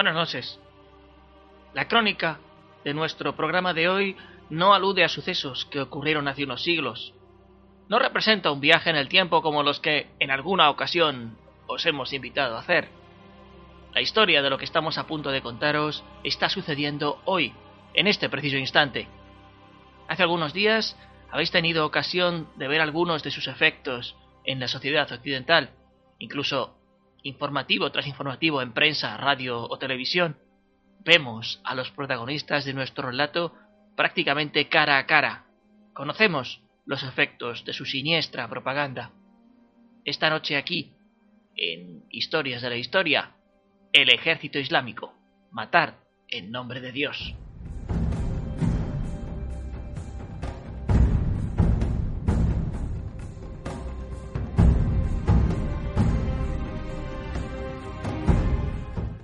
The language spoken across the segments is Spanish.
Buenas noches. La crónica de nuestro programa de hoy no alude a sucesos que ocurrieron hace unos siglos. No representa un viaje en el tiempo como los que en alguna ocasión os hemos invitado a hacer. La historia de lo que estamos a punto de contaros está sucediendo hoy, en este preciso instante. Hace algunos días habéis tenido ocasión de ver algunos de sus efectos en la sociedad occidental, incluso informativo tras informativo en prensa, radio o televisión, vemos a los protagonistas de nuestro relato prácticamente cara a cara. Conocemos los efectos de su siniestra propaganda. Esta noche aquí, en Historias de la Historia, el ejército islámico, matar en nombre de Dios.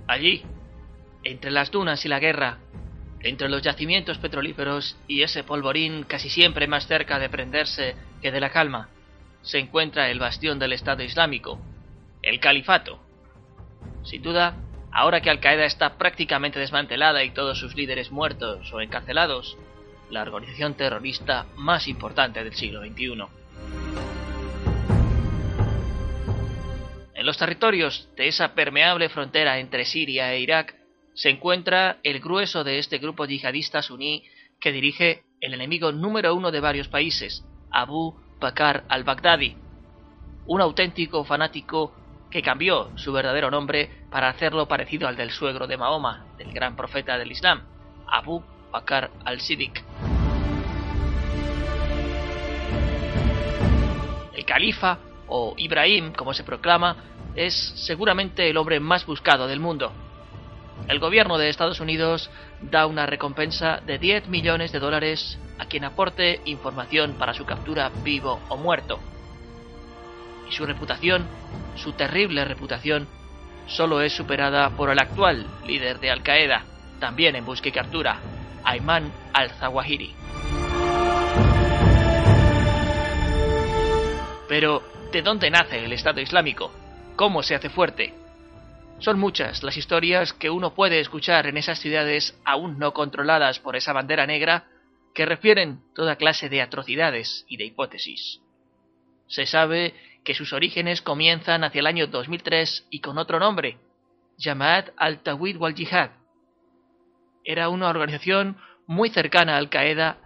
Allí, entre las dunas y la guerra, entre los yacimientos petrolíferos y ese polvorín casi siempre más cerca de prenderse que de la calma, se encuentra el bastión del Estado Islámico, el Califato. Sin duda, ahora que Al Qaeda está prácticamente desmantelada y todos sus líderes muertos o encarcelados, la organización terrorista más importante del siglo XXI. Los territorios de esa permeable frontera entre Siria e Irak se encuentra el grueso de este grupo yihadista suní que dirige el enemigo número uno de varios países, Abu Bakr al-Baghdadi, un auténtico fanático que cambió su verdadero nombre para hacerlo parecido al del suegro de Mahoma, del gran profeta del Islam, Abu Bakr al-Siddiq. El califa o Ibrahim, como se proclama, es seguramente el hombre más buscado del mundo. El gobierno de Estados Unidos da una recompensa de 10 millones de dólares a quien aporte información para su captura vivo o muerto. Y su reputación, su terrible reputación, solo es superada por el actual líder de Al Qaeda, también en busca y captura, Ayman al-Zawahiri. Pero, ¿de dónde nace el Estado Islámico? ¿Cómo se hace fuerte? Son muchas las historias que uno puede escuchar en esas ciudades aún no controladas por esa bandera negra que refieren toda clase de atrocidades y de hipótesis. Se sabe que sus orígenes comienzan hacia el año 2003 y con otro nombre, Jamaat al-Tawhid wal-Jihad. Era una organización muy cercana a Al-Qaeda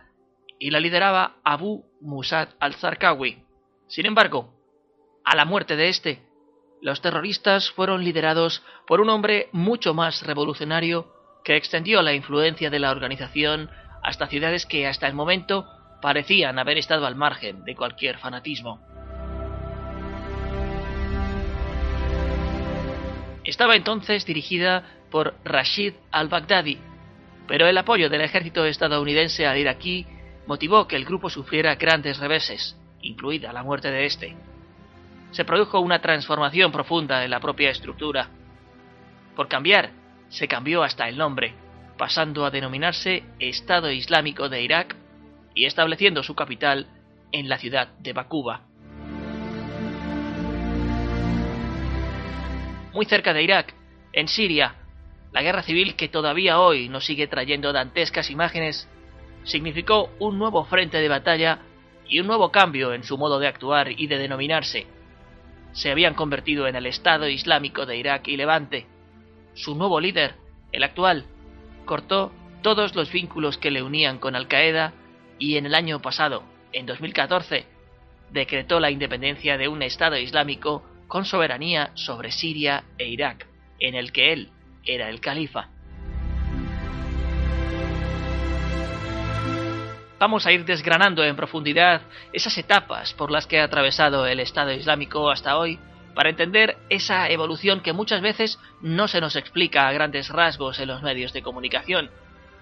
y la lideraba Abu Musad al-Zarqawi. Sin embargo, a la muerte de este, los terroristas fueron liderados por un hombre mucho más revolucionario que extendió la influencia de la organización hasta ciudades que hasta el momento parecían haber estado al margen de cualquier fanatismo. Estaba entonces dirigida por Rashid al-Baghdadi, pero el apoyo del ejército estadounidense al iraquí motivó que el grupo sufriera grandes reveses, incluida la muerte de este. Se produjo una transformación profunda en la propia estructura. Por cambiar, se cambió hasta el nombre, pasando a denominarse Estado Islámico de Irak y estableciendo su capital en la ciudad de Bakuba. Muy cerca de Irak, en Siria, la guerra civil que todavía hoy nos sigue trayendo dantescas imágenes, significó un nuevo frente de batalla y un nuevo cambio en su modo de actuar y de denominarse. Se habían convertido en el Estado Islámico de Irak y Levante. Su nuevo líder, el actual, cortó todos los vínculos que le unían con Al Qaeda y en el año pasado, en 2014, decretó la independencia de un Estado islámico con soberanía sobre Siria e Irak, en el que él era el califa. Vamos a ir desgranando en profundidad esas etapas por las que ha atravesado el Estado Islámico hasta hoy para entender esa evolución que muchas veces no se nos explica a grandes rasgos en los medios de comunicación.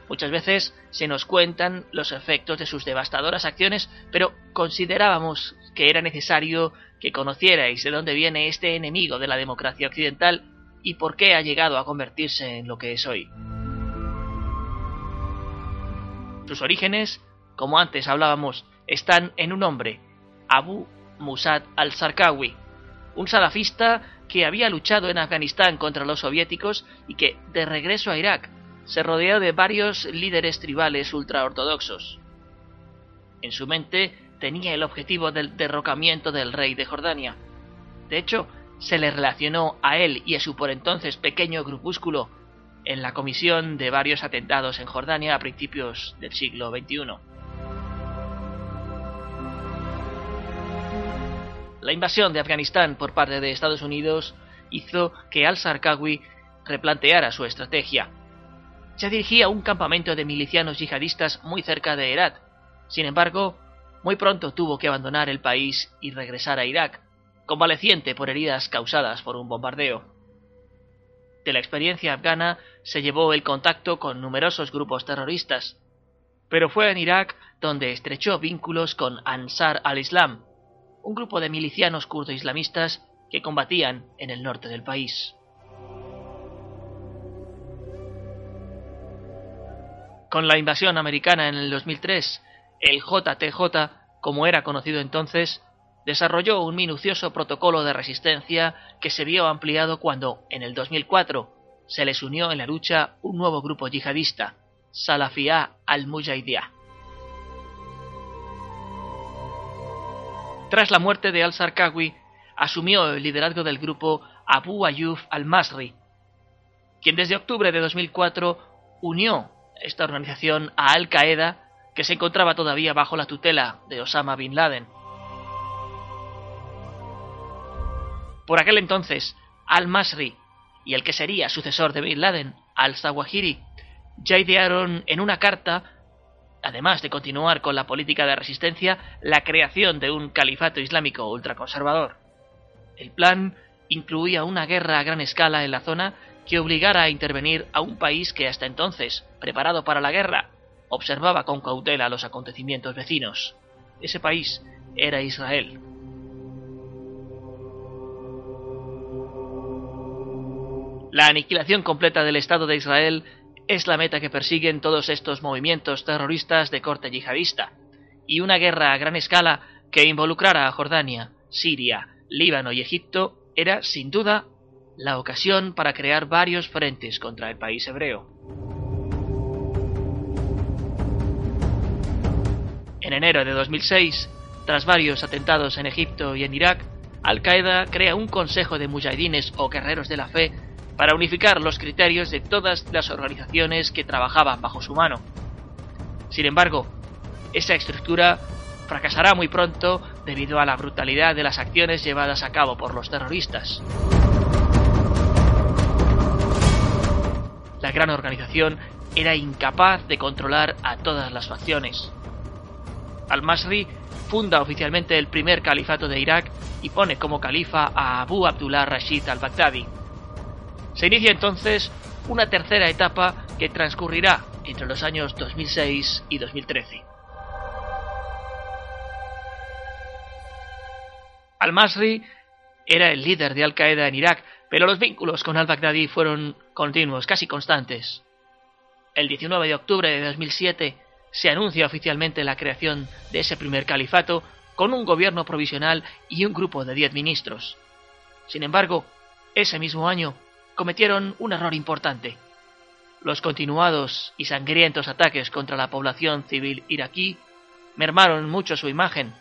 Muchas veces se nos cuentan los efectos de sus devastadoras acciones, pero considerábamos que era necesario que conocierais de dónde viene este enemigo de la democracia occidental y por qué ha llegado a convertirse en lo que es hoy. Sus orígenes, como antes hablábamos, están en un hombre, Abu Musad al-Sarkawi, un salafista que había luchado en Afganistán contra los soviéticos y que, de regreso a Irak, se rodeó de varios líderes tribales ultraortodoxos. En su mente tenía el objetivo del derrocamiento del rey de Jordania. De hecho, se le relacionó a él y a su por entonces pequeño grupúsculo en la comisión de varios atentados en Jordania a principios del siglo XXI. La invasión de Afganistán por parte de Estados Unidos hizo que al-Sarkawi replanteara su estrategia. Ya dirigía un campamento de milicianos yihadistas muy cerca de Herat. Sin embargo, muy pronto tuvo que abandonar el país y regresar a Irak, convaleciente por heridas causadas por un bombardeo. De la experiencia afgana se llevó el contacto con numerosos grupos terroristas, pero fue en Irak donde estrechó vínculos con Ansar al-Islam, un grupo de milicianos kurdo-islamistas que combatían en el norte del país. Con la invasión americana en el 2003, el JTJ, como era conocido entonces, desarrolló un minucioso protocolo de resistencia que se vio ampliado cuando, en el 2004, se les unió en la lucha un nuevo grupo yihadista, Salafiyah al-Mujahidiyah. Tras la muerte de al-Sarkawi, asumió el liderazgo del grupo Abu Ayyub al-Masri, quien desde octubre de 2004 unió esta organización a Al-Qaeda, que se encontraba todavía bajo la tutela de Osama bin Laden. Por aquel entonces, al-Masri y el que sería sucesor de bin Laden, al-Zawahiri, ya idearon en una carta además de continuar con la política de resistencia, la creación de un califato islámico ultraconservador. El plan incluía una guerra a gran escala en la zona que obligara a intervenir a un país que hasta entonces, preparado para la guerra, observaba con cautela los acontecimientos vecinos. Ese país era Israel. La aniquilación completa del Estado de Israel es la meta que persiguen todos estos movimientos terroristas de corte yihadista, y una guerra a gran escala que involucrara a Jordania, Siria, Líbano y Egipto era, sin duda, la ocasión para crear varios frentes contra el país hebreo. En enero de 2006, tras varios atentados en Egipto y en Irak, Al-Qaeda crea un consejo de mujahidines o guerreros de la fe para unificar los criterios de todas las organizaciones que trabajaban bajo su mano. Sin embargo, esa estructura fracasará muy pronto debido a la brutalidad de las acciones llevadas a cabo por los terroristas. La gran organización era incapaz de controlar a todas las facciones. Al-Masri funda oficialmente el primer califato de Irak y pone como califa a Abu Abdullah Rashid al-Baghdadi, se inicia entonces una tercera etapa que transcurrirá entre los años 2006 y 2013. Al-Masri era el líder de Al-Qaeda en Irak, pero los vínculos con al-Baghdadi fueron continuos, casi constantes. El 19 de octubre de 2007 se anuncia oficialmente la creación de ese primer califato con un gobierno provisional y un grupo de 10 ministros. Sin embargo, ese mismo año cometieron un error importante. Los continuados y sangrientos ataques contra la población civil iraquí mermaron mucho su imagen.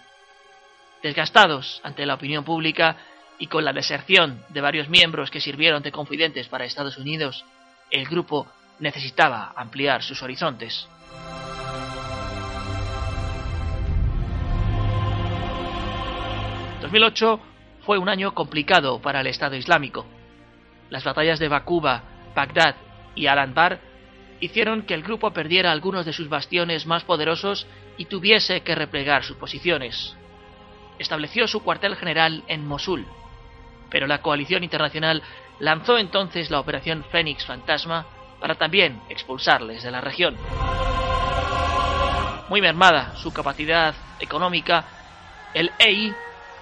Desgastados ante la opinión pública y con la deserción de varios miembros que sirvieron de confidentes para Estados Unidos, el grupo necesitaba ampliar sus horizontes. 2008 fue un año complicado para el Estado Islámico. Las batallas de Bakuba, Bagdad y Al-Anbar hicieron que el grupo perdiera algunos de sus bastiones más poderosos y tuviese que replegar sus posiciones. Estableció su cuartel general en Mosul, pero la coalición internacional lanzó entonces la operación Fénix Fantasma para también expulsarles de la región. Muy mermada su capacidad económica, el EI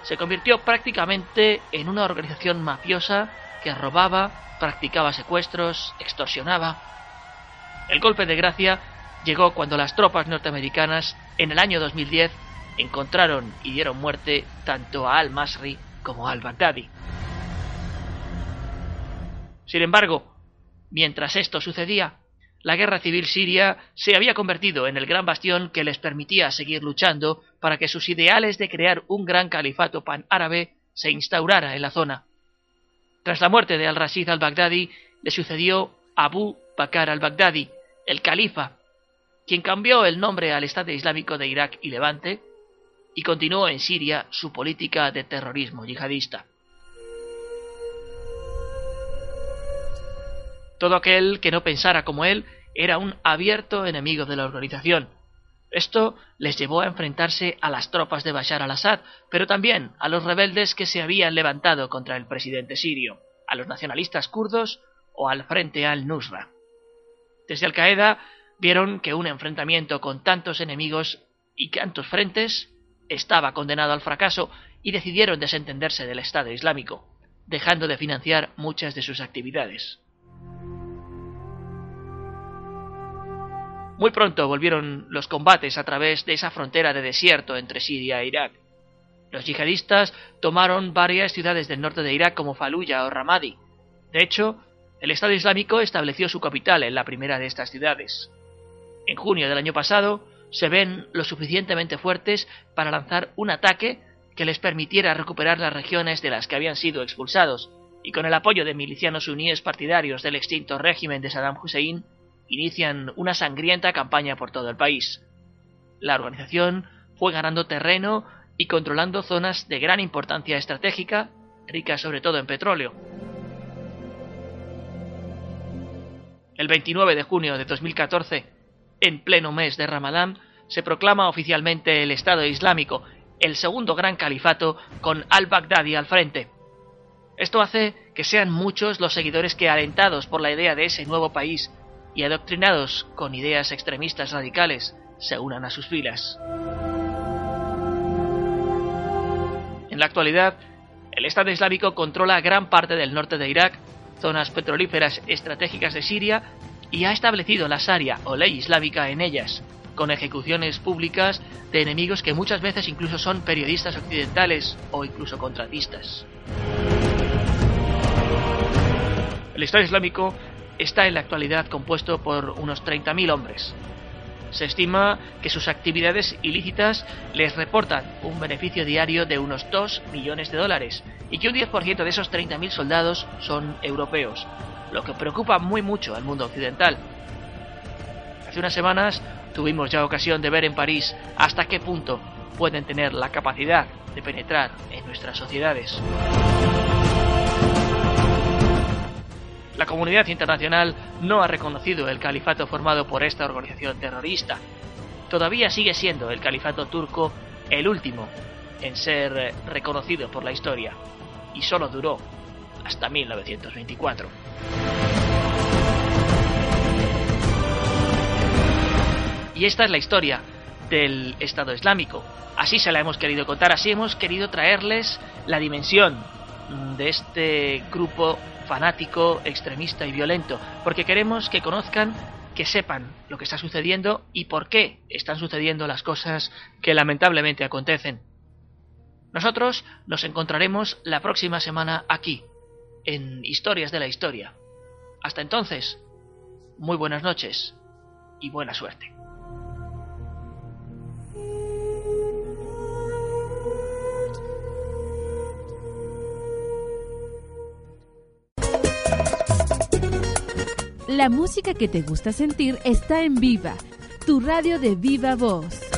se convirtió prácticamente en una organización mafiosa que robaba, practicaba secuestros, extorsionaba. El golpe de gracia llegó cuando las tropas norteamericanas en el año 2010 encontraron y dieron muerte tanto a al-Masri como al-Baghdadi. Sin embargo, mientras esto sucedía, la guerra civil siria se había convertido en el gran bastión que les permitía seguir luchando para que sus ideales de crear un gran califato pan-árabe se instaurara en la zona. Tras la muerte de al-Rashid al-Baghdadi, le sucedió Abu Bakr al-Baghdadi, el califa, quien cambió el nombre al Estado Islámico de Irak y Levante y continuó en Siria su política de terrorismo yihadista. Todo aquel que no pensara como él era un abierto enemigo de la organización. Esto les llevó a enfrentarse a las tropas de Bashar al-Assad, pero también a los rebeldes que se habían levantado contra el presidente sirio, a los nacionalistas kurdos o al Frente al-Nusra. Desde Al-Qaeda vieron que un enfrentamiento con tantos enemigos y tantos frentes estaba condenado al fracaso y decidieron desentenderse del Estado Islámico, dejando de financiar muchas de sus actividades. Muy pronto volvieron los combates a través de esa frontera de desierto entre Siria e Irak. Los yihadistas tomaron varias ciudades del norte de Irak como Fallujah o Ramadi. De hecho, el Estado Islámico estableció su capital en la primera de estas ciudades. En junio del año pasado, se ven lo suficientemente fuertes para lanzar un ataque que les permitiera recuperar las regiones de las que habían sido expulsados, y con el apoyo de milicianos suníes partidarios del extinto régimen de Saddam Hussein, inician una sangrienta campaña por todo el país. La organización fue ganando terreno y controlando zonas de gran importancia estratégica, ricas sobre todo en petróleo. El 29 de junio de 2014, en pleno mes de Ramadán, se proclama oficialmente el Estado Islámico, el segundo gran califato con al-Baghdadi al frente. Esto hace que sean muchos los seguidores que, alentados por la idea de ese nuevo país, y adoctrinados con ideas extremistas radicales se unan a sus filas. En la actualidad, el Estado Islámico controla gran parte del norte de Irak, zonas petrolíferas estratégicas de Siria y ha establecido la Sharia o ley islámica en ellas, con ejecuciones públicas de enemigos que muchas veces incluso son periodistas occidentales o incluso contratistas. El Estado Islámico está en la actualidad compuesto por unos 30.000 hombres. Se estima que sus actividades ilícitas les reportan un beneficio diario de unos 2 millones de dólares y que un 10% de esos 30.000 soldados son europeos, lo que preocupa muy mucho al mundo occidental. Hace unas semanas tuvimos ya ocasión de ver en París hasta qué punto pueden tener la capacidad de penetrar en nuestras sociedades. La comunidad internacional no ha reconocido el califato formado por esta organización terrorista. Todavía sigue siendo el califato turco el último en ser eh, reconocido por la historia, y solo duró hasta 1924. Y esta es la historia del Estado Islámico. Así se la hemos querido contar, así hemos querido traerles la dimensión de este grupo fanático, extremista y violento, porque queremos que conozcan, que sepan lo que está sucediendo y por qué están sucediendo las cosas que lamentablemente acontecen. Nosotros nos encontraremos la próxima semana aquí, en Historias de la Historia. Hasta entonces, muy buenas noches y buena suerte. La música que te gusta sentir está en Viva, tu radio de viva voz.